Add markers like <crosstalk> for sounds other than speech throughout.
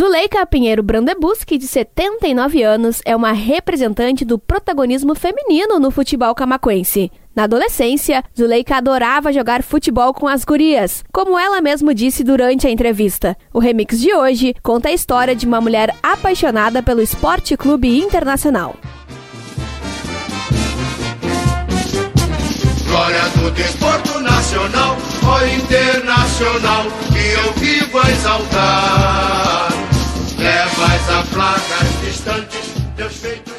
Zuleika Pinheiro Brandebuski, de 79 anos, é uma representante do protagonismo feminino no futebol camaquense. Na adolescência, Zuleika adorava jogar futebol com as gurias, como ela mesma disse durante a entrevista. O remix de hoje conta a história de uma mulher apaixonada pelo Esporte Clube Internacional. Glória do desporto nacional, ó internacional, que eu vivo a exaltar. Levas a placas distantes.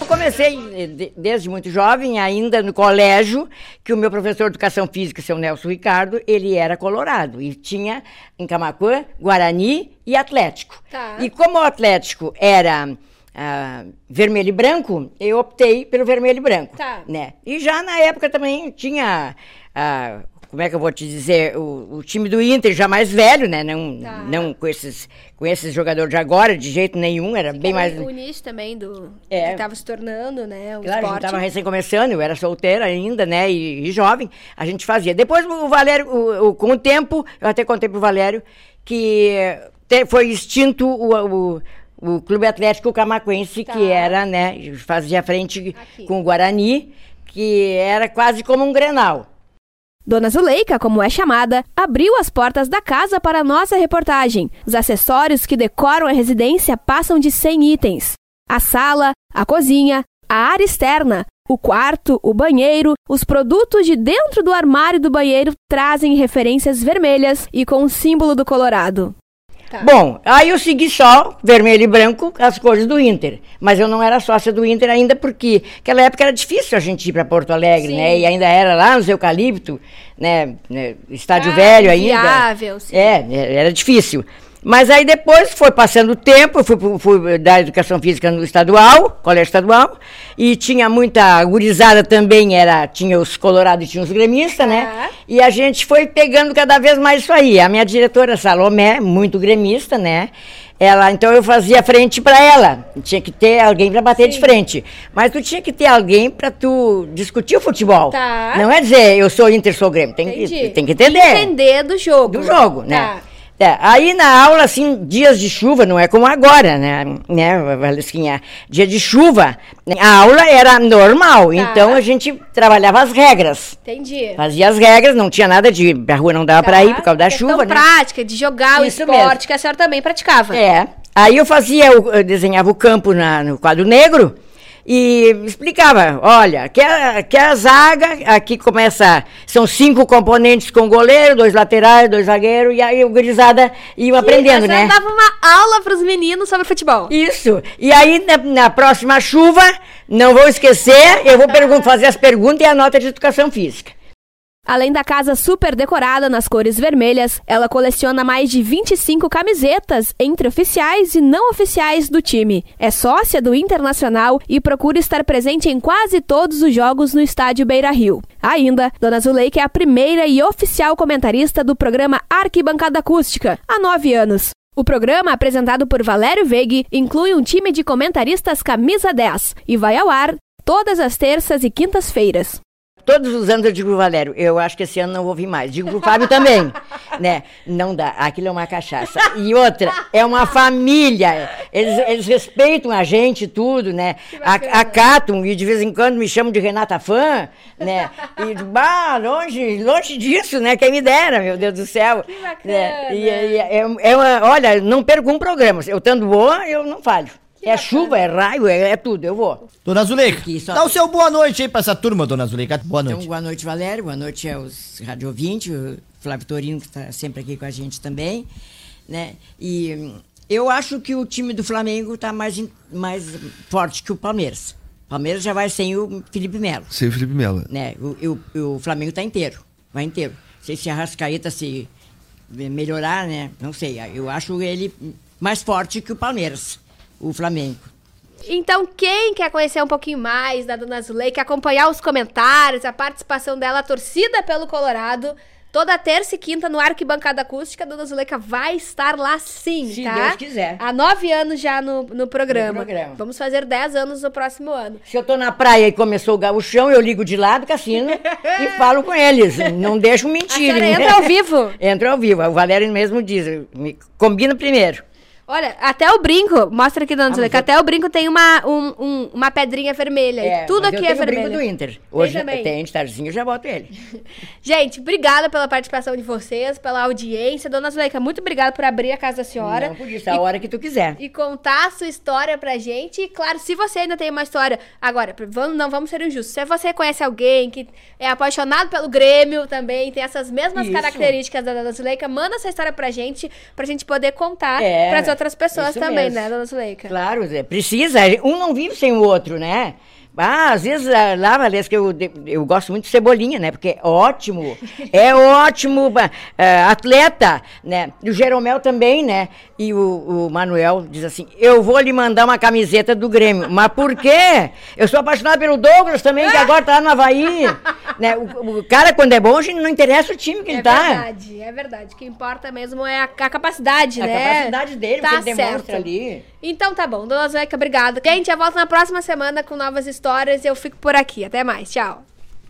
Eu comecei de- desde muito jovem, ainda no colégio, que o meu professor de educação física, seu Nelson Ricardo, ele era colorado e tinha em Camacuã, Guarani e Atlético. Tá. E como o Atlético era ah, vermelho e branco, eu optei pelo vermelho e branco. Tá. Né? E já na época também tinha. ah, como é que eu vou te dizer? O, o time do Inter já mais velho, né? Não, Tá. não com esses, com esses jogadores de agora, de jeito nenhum, era bem mais. O início também do É. que estava se tornando, né, o Claro, a gente esporte. estava recém começando, eu era solteira ainda, né? E, e jovem, a gente fazia. Depois o Valério, o- o- com o tempo, eu até contei pro Valério que te- foi extinto o, o, o Clube Atlético Camaquense, Tá. que era, né? Fazia frente Aqui. com o Guarani, que era quase como um Grenal. Dona Zuleika, como é chamada, abriu as portas da casa para a nossa reportagem. Os acessórios que decoram a residência passam de 100 itens. A sala, a cozinha, a área externa, o quarto, o banheiro, os produtos de dentro do armário do banheiro trazem referências vermelhas e com o símbolo do Colorado. Bom, aí eu segui só vermelho e branco, as cores do Inter. Mas eu não era sócia do Inter ainda, porque naquela época era difícil a gente ir para Porto Alegre, Sim. né? E ainda era lá nos Eucalipto, né? né, Estádio Ah, Velho ainda. inviável, sim. É, é, era difícil. Mas aí depois foi passando o tempo, eu fui, fui dar educação física no estadual, colégio estadual, e tinha muita gurizada também, era, tinha os colorados e tinha os gremistas, né? Ah. E a gente foi pegando cada vez mais isso aí. A minha diretora Salomé, muito gremista, né? Ela, então eu fazia frente para ela. Tinha que ter alguém para bater de frente. Mas tu tinha que ter alguém para tu discutir o futebol. Tá. Não é dizer eu sou Inter, sou Grêmio. Tem, Entendi. que, tem que entender Entender do jogo. do jogo, né? É, aí na aula, assim, dias de chuva, não é como agora, né, né, Valesquinha? Dia de chuva, a aula era normal, Tá. então a gente trabalhava as regras. Entendi. Fazia as regras, não tinha nada de. A rua não dava pra Tá. ir por causa da Questão chuva, né? prática, de jogar Isso o esporte, mesmo. que a senhora também praticava. É. Aí eu fazia, eu desenhava o campo na- no quadro negro e explicava, olha, que a, que a zaga, aqui começa, são cinco componentes com goleiro, dois laterais, dois zagueiros, e aí o gurizada ia aprendendo, a né? dava uma aula para os meninos sobre futebol. Isso. E aí, na, na próxima chuva, não vou esquecer, eu vou fazer as perguntas e a nota de educação física. Além da casa super decorada nas cores vermelhas, ela coleciona mais de 25 camisetas entre oficiais e não oficiais do time. É sócia do Internacional e procura estar presente em quase todos os jogos no estádio Beira Rio. Ainda, Dona Zuleika é a primeira e oficial comentarista do programa Arquibancada Acústica, há nove anos. O programa, apresentado por Valério Veig, inclui um time de comentaristas camisa 10 e vai ao ar todas as terças e quintas-feiras. Todos os anos eu digo pro Valério, eu acho que esse ano não vou vir mais. Digo pro Fábio também, <laughs> né? Não dá, aquilo é uma cachaça. E outra, é uma família. Eles, eles respeitam a gente, tudo, né? Acatam e de vez em quando me chamam de Renata Fã, né? E, <laughs> bah, longe, longe disso, né? Quem me dera, meu Deus do céu. Que bacana. E, e- é, é uma, olha, não perco um programa. Eu estando boa, eu não falho. É chuva, é raio, é, é tudo, eu vou. Dona Zuleika, só- dá o seu boa noite aí pra essa turma, Dona Zuleika. Boa noite. Então, boa noite, Valério. Boa noite aos rádio ouvintes, o Flávio Torino, que está sempre aqui com a gente também. Né? E hum, eu acho que o time do Flamengo está mais, mais forte que o Palmeiras. O Palmeiras já vai sem o Felipe Melo. Sem o Felipe Melo. Né? O, o, o Flamengo está inteiro, vai inteiro. Não sei se a Rascaeta se melhorar, né? Não sei. Eu acho ele mais forte que o Palmeiras, o Flamengo. Então, quem quer conhecer um pouquinho mais da Dona Zuleika, acompanhar os comentários, a participação dela, a torcida pelo Colorado, toda terça e quinta no Arquibancada Acústica, a Dona Zuleika vai estar lá sim, Se tá? Deus quiser. Há nove anos já no, no, programa. No programa. Vamos fazer dez anos no próximo ano. Se eu tô na praia e começou o gauchão, eu ligo de lá do cassino e <laughs> falo com eles. Não deixo mentir. A senhora né? entra ao vivo. Entra ao vivo. O Valério mesmo diz, me combina primeiro. Olha, até o brinco, mostra aqui, dona mas Zuleika, eu- até o brinco tem uma, um- um- uma pedrinha vermelha. É, Tudo aqui é tenho o brinco vermelho. do Inter. Hoje também. tem, de tardezinho, eu já boto ele. <laughs> Gente, obrigada pela participação de vocês, pela audiência. Dona Zuleika, muito obrigada por abrir a casa da senhora. Não, por isso, a hora que tu quiser. e contar a sua história pra gente. E claro, se você ainda tem uma história. Agora, vamos, não vamos ser injustos. Se você conhece alguém que é apaixonado pelo Grêmio também, tem essas mesmas Isso. características da Dona Zuleika, manda essa história pra gente, pra gente poder contar É, pras outras pessoas isso também, mesmo. né, Dona Zuleika? Claro, Zé, precisa. Um não vive sem o outro, né? Ah, às vezes ah, lá, Valesca, eu, de- eu gosto muito de cebolinha, né? Porque é ótimo, <laughs> é ótimo ah, atleta, né? E o Jeromel também, né? E o, o Manuel diz assim: eu vou lhe mandar uma camiseta do Grêmio. Mas por quê? Eu sou apaixonado pelo Douglas também, que <laughs> agora tá lá no Havaí. Né? o, o cara, quando é bom, a gente não interessa o time que É ele tá. verdade, é verdade. O que importa mesmo é a, a capacidade, A né? capacidade dele, tá que ele demonstra ali. Então tá bom, Dona Zuleika, obrigada. Gente, eu volto na próxima semana com novas histórias e eu fico por aqui. Até mais, tchau.